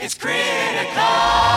It's critical.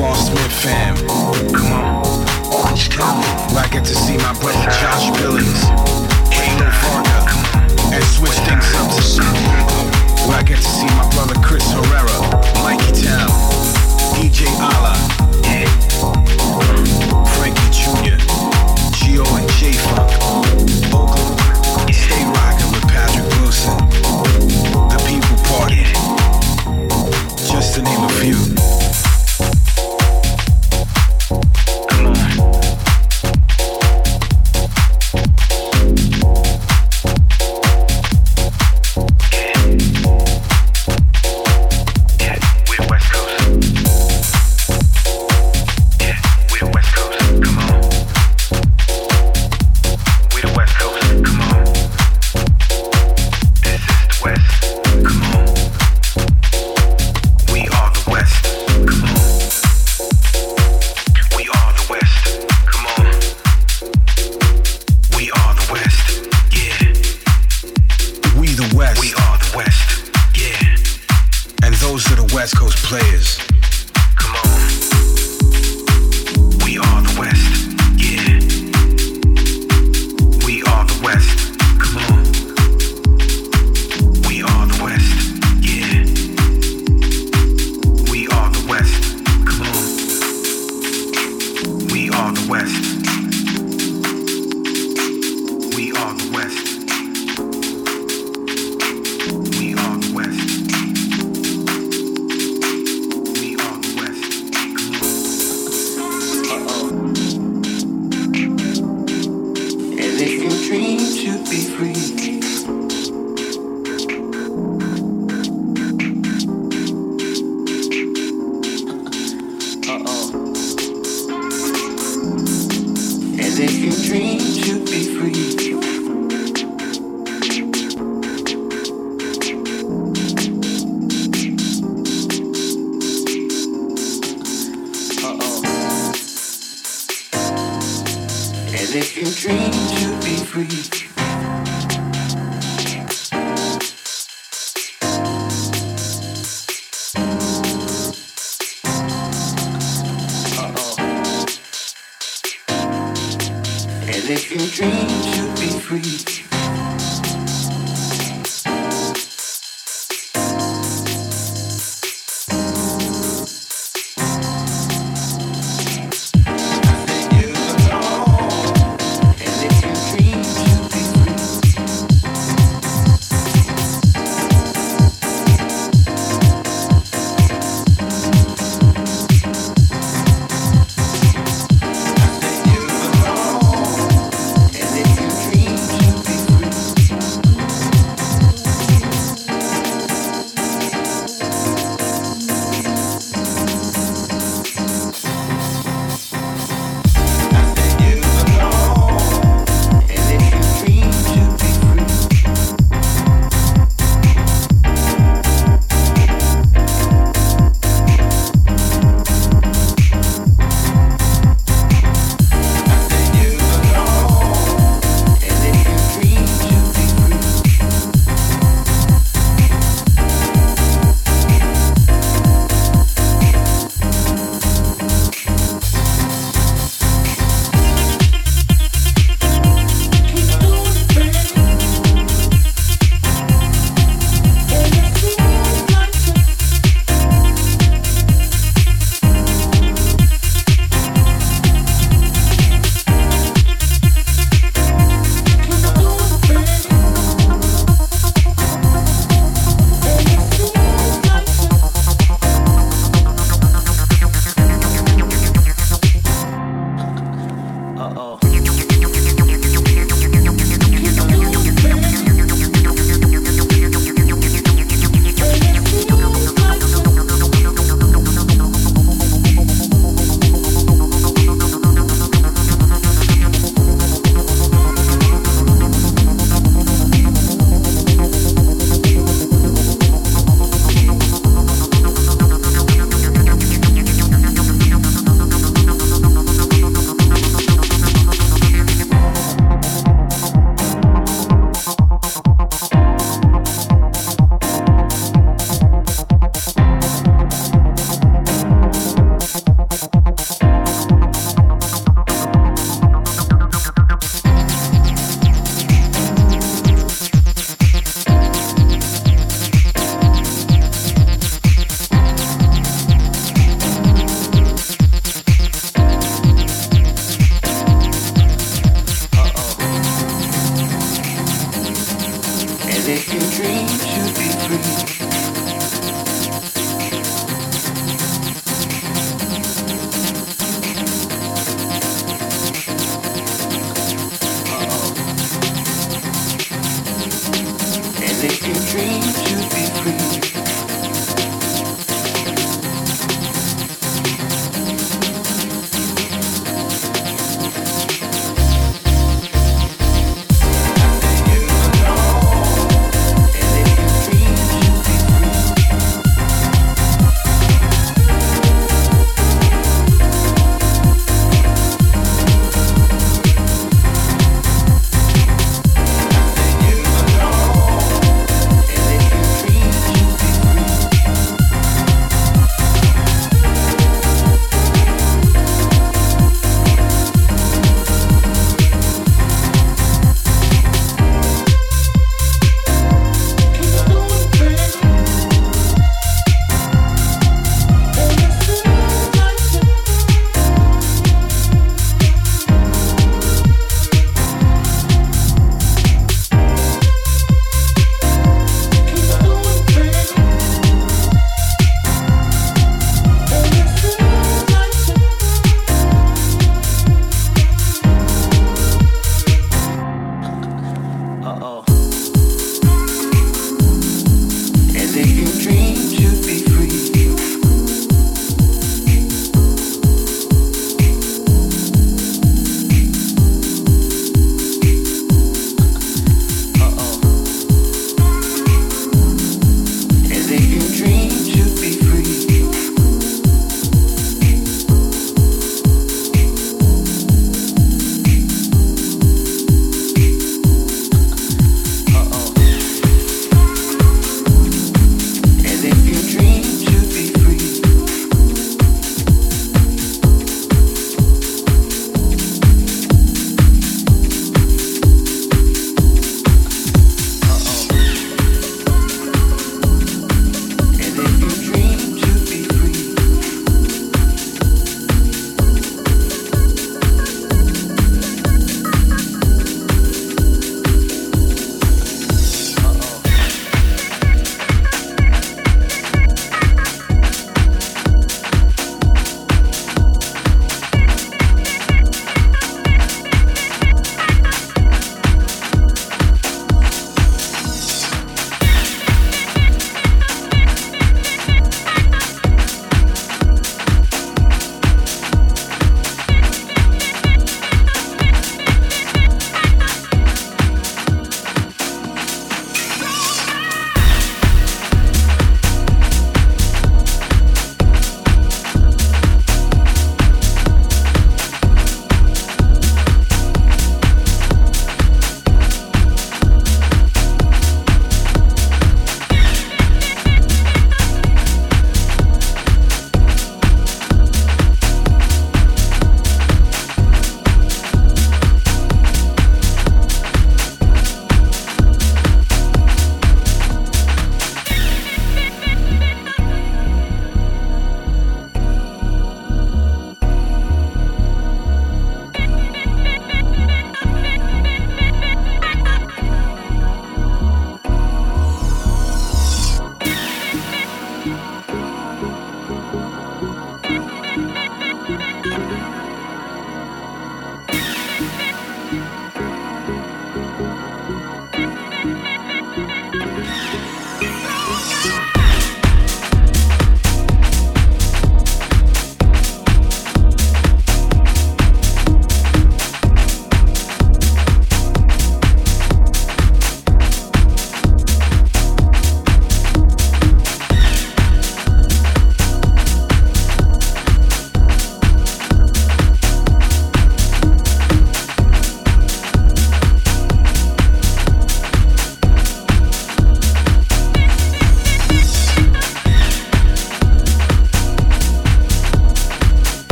Ron Smith fam. Come on. Orange County. Where I get to see my brother Josh Billings. Kano Varga. And switch things up to Chicago. Where I get to see my brother Chris Herrera. Mikey Town. DJ Allah. be free.